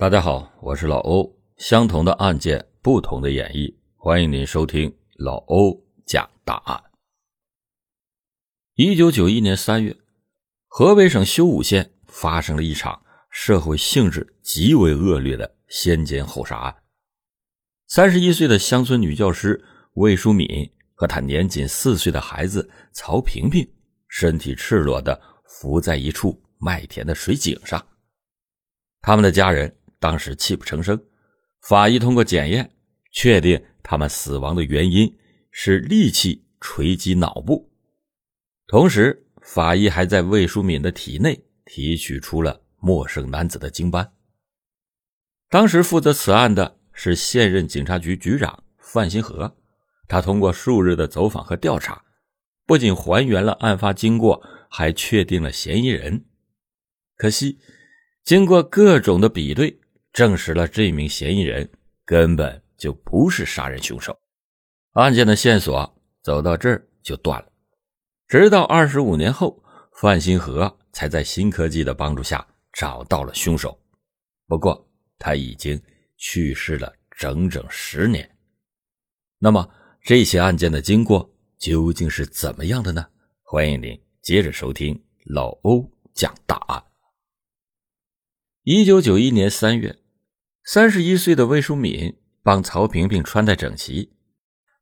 大家好，我是老欧。相同的案件，不同的演绎，欢迎您收听老欧讲大案。一九九一年三月，河北省修武县发生了一场社会性质极为恶劣的先奸后杀案。三十一岁的乡村女教师魏淑敏和她年仅四岁的孩子曹萍萍，身体赤裸的伏在一处麦田的水井上，他们的家人。当时泣不成声，法医通过检验确定他们死亡的原因是利器锤击脑部，同时法医还在魏淑敏的体内提取出了陌生男子的精斑。当时负责此案的是现任警察局局长范新河，他通过数日的走访和调查，不仅还原了案发经过，还确定了嫌疑人。可惜，经过各种的比对。证实了这名嫌疑人根本就不是杀人凶手，案件的线索走到这儿就断了。直到二十五年后，范新河才在新科技的帮助下找到了凶手。不过他已经去世了整整十年。那么这些案件的经过究竟是怎么样的呢？欢迎您接着收听老欧讲大案。一九九一年三月。三十一岁的魏淑敏帮曹萍萍穿戴整齐，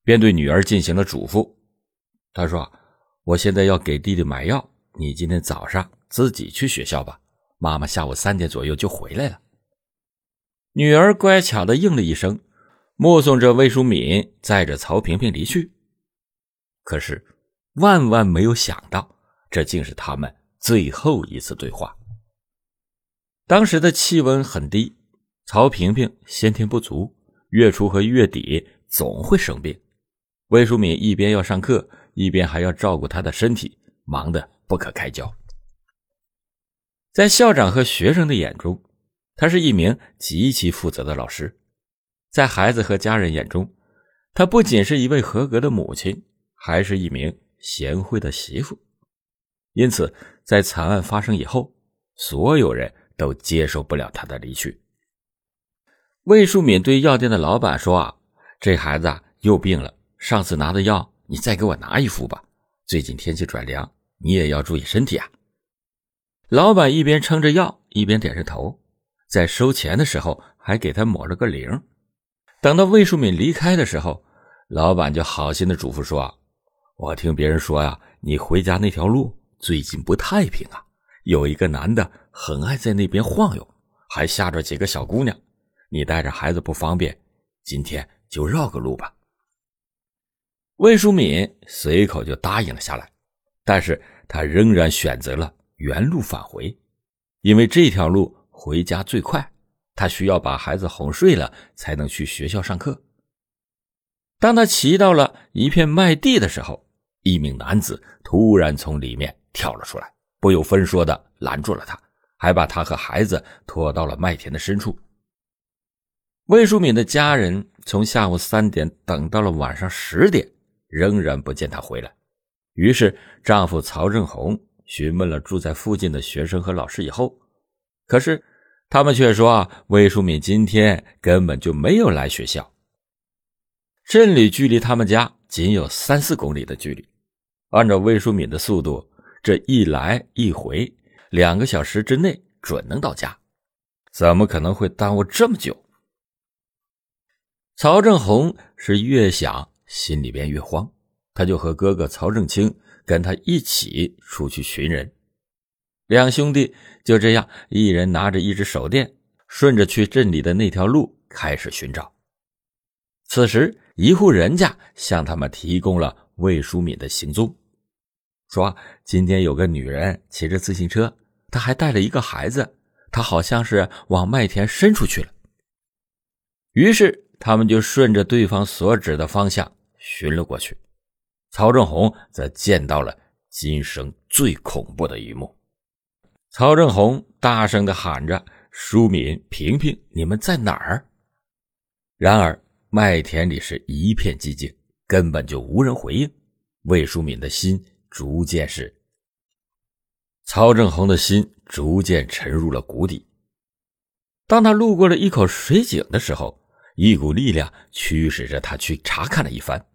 便对女儿进行了嘱咐。她说：“我现在要给弟弟买药，你今天早上自己去学校吧，妈妈下午三点左右就回来了。”女儿乖巧的应了一声，目送着魏淑敏载着曹萍萍离去。可是，万万没有想到，这竟是他们最后一次对话。当时的气温很低。曹萍萍先天不足，月初和月底总会生病。魏淑敏一边要上课，一边还要照顾她的身体，忙得不可开交。在校长和学生的眼中，她是一名极其负责的老师；在孩子和家人眼中，她不仅是一位合格的母亲，还是一名贤惠的媳妇。因此，在惨案发生以后，所有人都接受不了他的离去。魏淑敏对药店的老板说：“啊，这孩子又病了。上次拿的药，你再给我拿一副吧。最近天气转凉，你也要注意身体啊。”老板一边撑着药，一边点着头，在收钱的时候还给他抹了个零。等到魏淑敏离开的时候，老板就好心的嘱咐说：“我听别人说呀，你回家那条路最近不太平啊，有一个男的很爱在那边晃悠，还吓着几个小姑娘。”你带着孩子不方便，今天就绕个路吧。魏淑敏随口就答应了下来，但是她仍然选择了原路返回，因为这条路回家最快。她需要把孩子哄睡了，才能去学校上课。当他骑到了一片麦地的时候，一名男子突然从里面跳了出来，不由分说的拦住了他，还把他和孩子拖到了麦田的深处。魏淑敏的家人从下午三点等到了晚上十点，仍然不见她回来。于是，丈夫曹正红询问了住在附近的学生和老师以后，可是他们却说，魏淑敏今天根本就没有来学校。镇里距离他们家仅有三四公里的距离，按照魏淑敏的速度，这一来一回，两个小时之内准能到家，怎么可能会耽误这么久？曹正红是越想心里边越慌，他就和哥哥曹正清跟他一起出去寻人。两兄弟就这样，一人拿着一只手电，顺着去镇里的那条路开始寻找。此时，一户人家向他们提供了魏淑敏的行踪，说今天有个女人骑着自行车，她还带了一个孩子，她好像是往麦田深处去了。于是。他们就顺着对方所指的方向寻了过去，曹正红则见到了今生最恐怖的一幕。曹正红大声的喊着：“淑敏、萍萍，你们在哪儿？”然而麦田里是一片寂静，根本就无人回应。魏淑敏的心逐渐是……曹正红的心逐渐沉入了谷底。当他路过了一口水井的时候，一股力量驱使着他去查看了一番。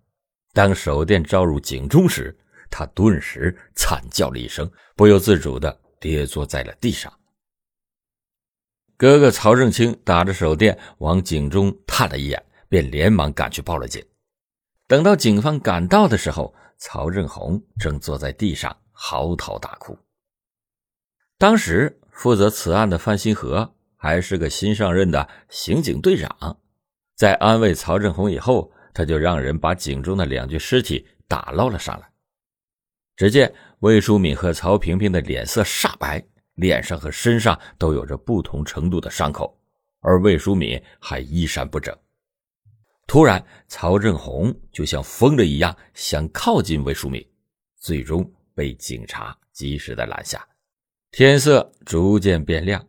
当手电照入井中时，他顿时惨叫了一声，不由自主的跌坐在了地上。哥哥曹正清打着手电往井中探了一眼，便连忙赶去报了警。等到警方赶到的时候，曹正红正坐在地上嚎啕大哭。当时负责此案的范新河还是个新上任的刑警队长，在安慰曹正红以后，他就让人把井中的两具尸体打捞了上来。只见魏淑敏和曹萍萍的脸色煞白，脸上和身上都有着不同程度的伤口，而魏淑敏还衣衫不整。突然，曹正红就像疯了一样想靠近魏淑敏，最终被警察及时的拦下。天色逐渐变亮，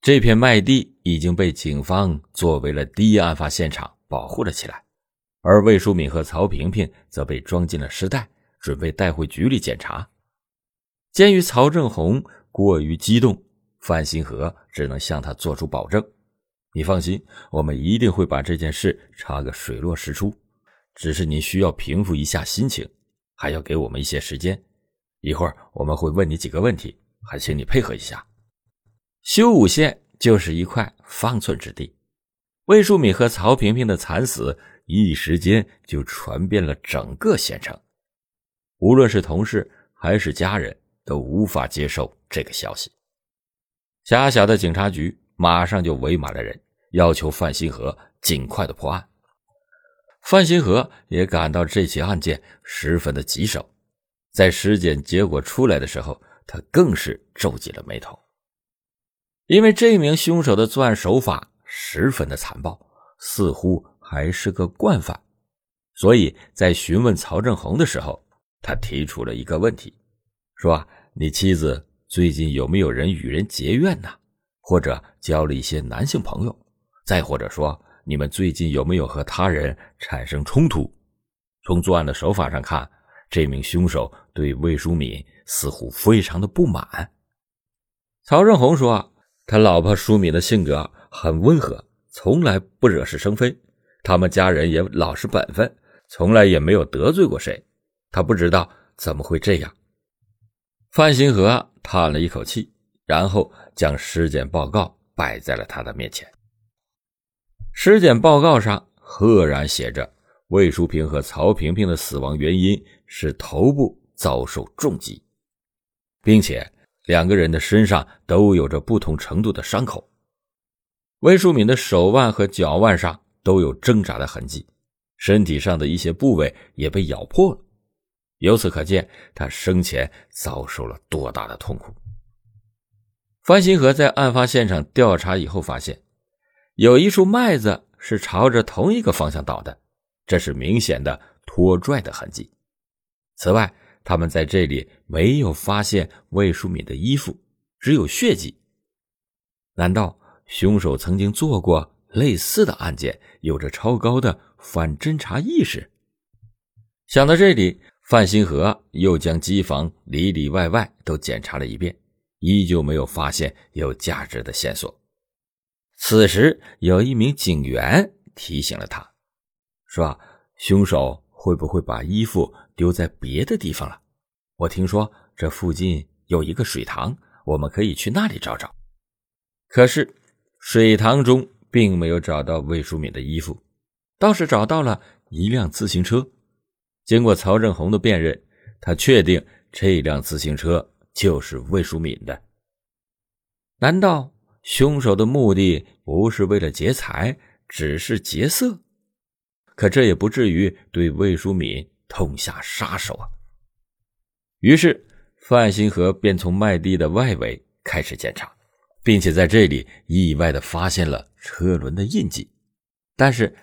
这片麦地已经被警方作为了第一案发现场保护了起来，而魏淑敏和曹萍萍则被装进了尸袋，准备带回局里检查。鉴于曹正红过于激动，范新河只能向他做出保证。你放心，我们一定会把这件事查个水落石出。只是你需要平复一下心情，还要给我们一些时间。一会儿我们会问你几个问题，还请你配合一下。修武县就是一块方寸之地，魏淑敏和曹萍萍的惨死一时间就传遍了整个县城，无论是同事还是家人，都无法接受这个消息。狭小的警察局。马上就围满了人，要求范新河尽快的破案。范新河也感到这起案件十分的棘手，在尸检结果出来的时候，他更是皱紧了眉头，因为这名凶手的作案手法十分的残暴，似乎还是个惯犯，所以在询问曹正红的时候，他提出了一个问题，说：“你妻子最近有没有人与人结怨呢？”或者交了一些男性朋友，再或者说，你们最近有没有和他人产生冲突？从作案的手法上看，这名凶手对魏淑敏似乎非常的不满。曹正红说：“他老婆淑敏的性格很温和，从来不惹是生非，他们家人也老实本分，从来也没有得罪过谁。他不知道怎么会这样。”范新河叹了一口气。然后将尸检报告摆在了他的面前。尸检报告上赫然写着，魏淑萍和曹萍萍的死亡原因是头部遭受重击，并且两个人的身上都有着不同程度的伤口。魏淑敏的手腕和脚腕上都有挣扎的痕迹，身体上的一些部位也被咬破了。由此可见，他生前遭受了多大的痛苦。范新河在案发现场调查以后发现，有一束麦子是朝着同一个方向倒的，这是明显的拖拽的痕迹。此外，他们在这里没有发现魏淑敏的衣服，只有血迹。难道凶手曾经做过类似的案件，有着超高的反侦查意识？想到这里，范新河又将机房里里外外都检查了一遍。依旧没有发现有价值的线索。此时，有一名警员提醒了他，说：“凶手会不会把衣服丢在别的地方了？我听说这附近有一个水塘，我们可以去那里找找。”可是，水塘中并没有找到魏淑敏的衣服，倒是找到了一辆自行车。经过曹正红的辨认，他确定这辆自行车。就是魏淑敏的？难道凶手的目的不是为了劫财，只是劫色？可这也不至于对魏淑敏痛下杀手啊！于是范新河便从麦地的外围开始检查，并且在这里意外的发现了车轮的印记。但是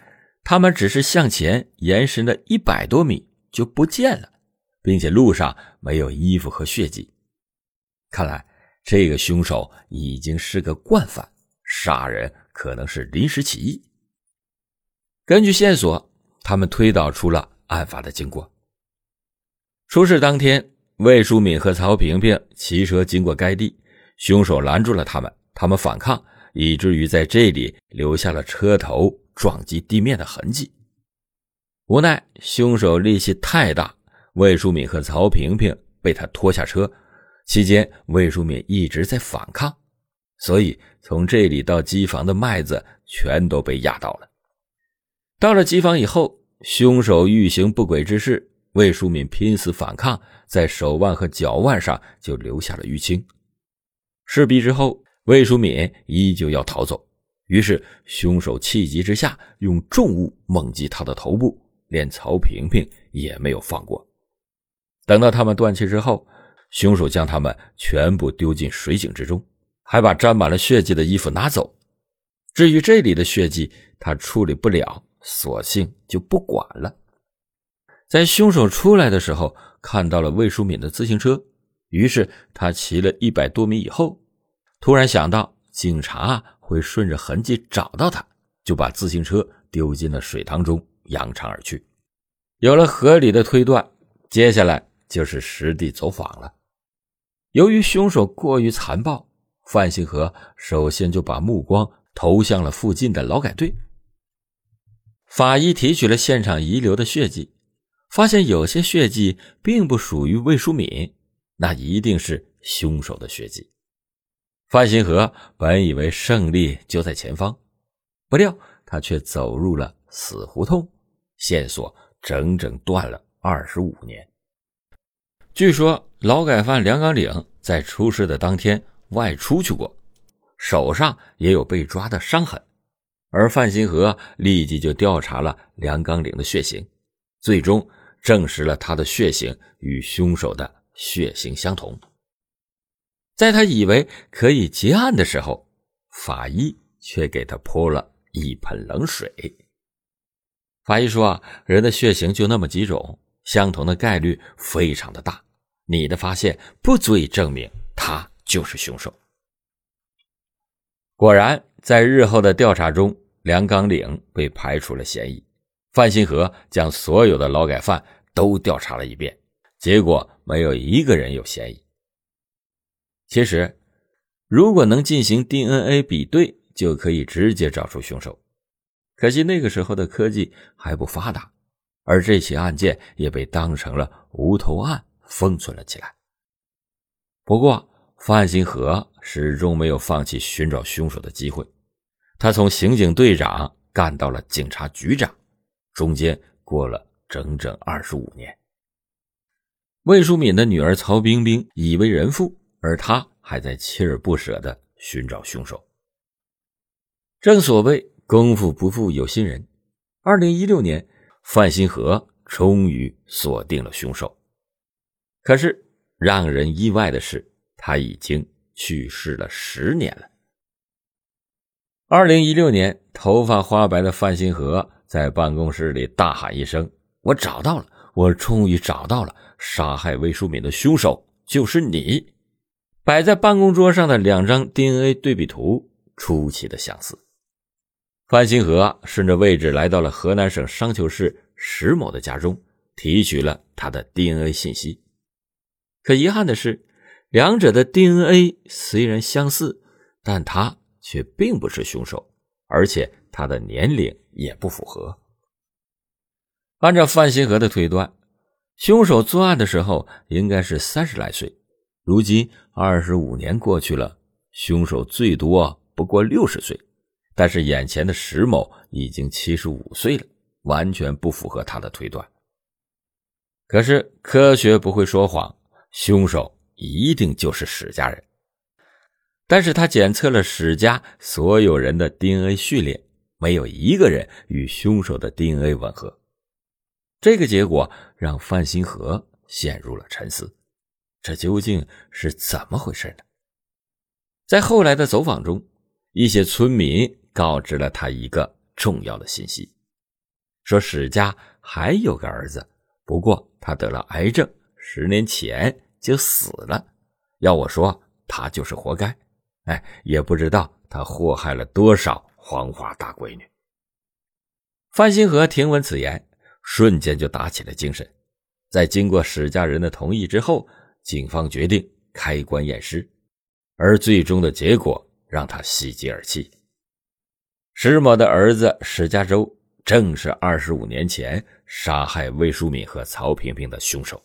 他们只是向前延伸了一百多米就不见了，并且路上没有衣服和血迹。看来这个凶手已经是个惯犯，杀人可能是临时起意。根据线索，他们推导出了案发的经过。出事当天，魏淑敏和曹萍萍骑车经过该地，凶手拦住了他们，他们反抗，以至于在这里留下了车头撞击地面的痕迹。无奈凶手力气太大，魏淑敏和曹萍萍被他拖下车，期间魏淑敏一直在反抗，所以从这里到机房的麦子全都被压倒了。到了机房以后，凶手欲行不轨之事，魏淑敏拼死反抗，在手腕和脚腕上就留下了淤青。事毕之后，魏淑敏依旧要逃走，于是凶手气急之下用重物猛击他的头部，连曹萍萍也没有放过。等到他们断气之后，凶手将他们全部丢进水井之中，还把沾满了血迹的衣服拿走。至于这里的血迹，他处理不了。索性就不管了。在凶手出来的时候，看到了魏淑敏的自行车，于是他骑了一百多米以后，突然想到警察会顺着痕迹找到他，就把自行车丢进了水塘中，扬长而去。有了合理的推断，接下来就是实地走访了。由于凶手过于残暴，范新和首先就把目光投向了附近的劳改队。法医提取了现场遗留的血迹，发现有些血迹并不属于魏淑敏，那一定是凶手的血迹。范新河本以为胜利就在前方，不料他却走入了死胡同，线索整整断了二十五年。据说劳改犯梁刚岭在出事的当天外出去过，手上也有被抓的伤痕。而范新河立即就调查了梁刚岭的血型，最终证实了他的血型与凶手的血型相同。在他以为可以结案的时候，法医却给他泼了一盆冷水。法医说：“啊人的血型就那么几种，相同的概率非常的大，你的发现不足以证明他就是凶手。”果然。在日后的调查中，梁刚岭被排除了嫌疑。范新河将所有的劳改犯都调查了一遍，结果没有一个人有嫌疑。其实，如果能进行 DNA 比对，就可以直接找出凶手。可惜那个时候的科技还不发达，而这起案件也被当成了无头案封存了起来。不过，范新河始终没有放弃寻找凶手的机会，他从刑警队长干到了警察局长，中间过了整整二十五年。魏淑敏的女儿曹冰冰已为人妇，而他还在锲而不舍地寻找凶手。正所谓功夫不负有心人，二零一六年，范新河终于锁定了凶手。可是让人意外的是。他已经去世了十年了。二零一六年，头发花白的范新河在办公室里大喊一声：“我找到了！我终于找到了！杀害魏淑敏的凶手就是你！”摆在办公桌上的两张 DNA 对比图出奇的相似。范新河顺着位置来到了河南省商丘市石某的家中，提取了他的 DNA 信息。可遗憾的是。两者的 DNA 虽然相似，但他却并不是凶手，而且他的年龄也不符合。按照范新河的推断，凶手作案的时候应该是三十来岁。如今二十五年过去了，凶手最多不过六十岁，但是眼前的石某已经七十五岁了，完全不符合他的推断。可是科学不会说谎，凶手。一定就是史家人，但是他检测了史家所有人的 DNA 序列，没有一个人与凶手的 DNA 吻合。这个结果让范新河陷入了沉思，这究竟是怎么回事呢？在后来的走访中，一些村民告知了他一个重要的信息，说史家还有个儿子，不过他得了癌症，十年前。就死了，要我说，他就是活该。哎，也不知道他祸害了多少黄花大闺女。范新河听闻此言，瞬间就打起了精神。在经过史家人的同意之后，警方决定开棺验尸，而最终的结果让他喜极而泣。石某的儿子史家洲正是二十五年前杀害魏淑敏和曹萍萍的凶手。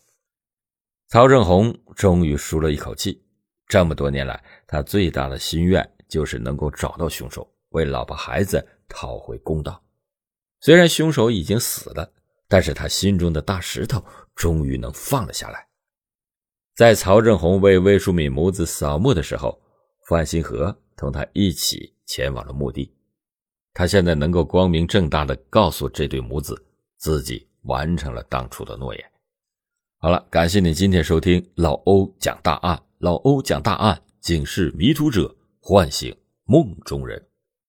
曹正红终于舒了一口气。这么多年来，他最大的心愿就是能够找到凶手，为老婆孩子讨回公道。虽然凶手已经死了，但是他心中的大石头终于能放了下来。在曹正红为魏淑敏母子扫墓的时候，范新河同他一起前往了墓地。他现在能够光明正大的告诉这对母子，自己完成了当初的诺言。好了，感谢你今天收听老欧讲大案。老欧讲大案，警示迷途者，唤醒梦中人。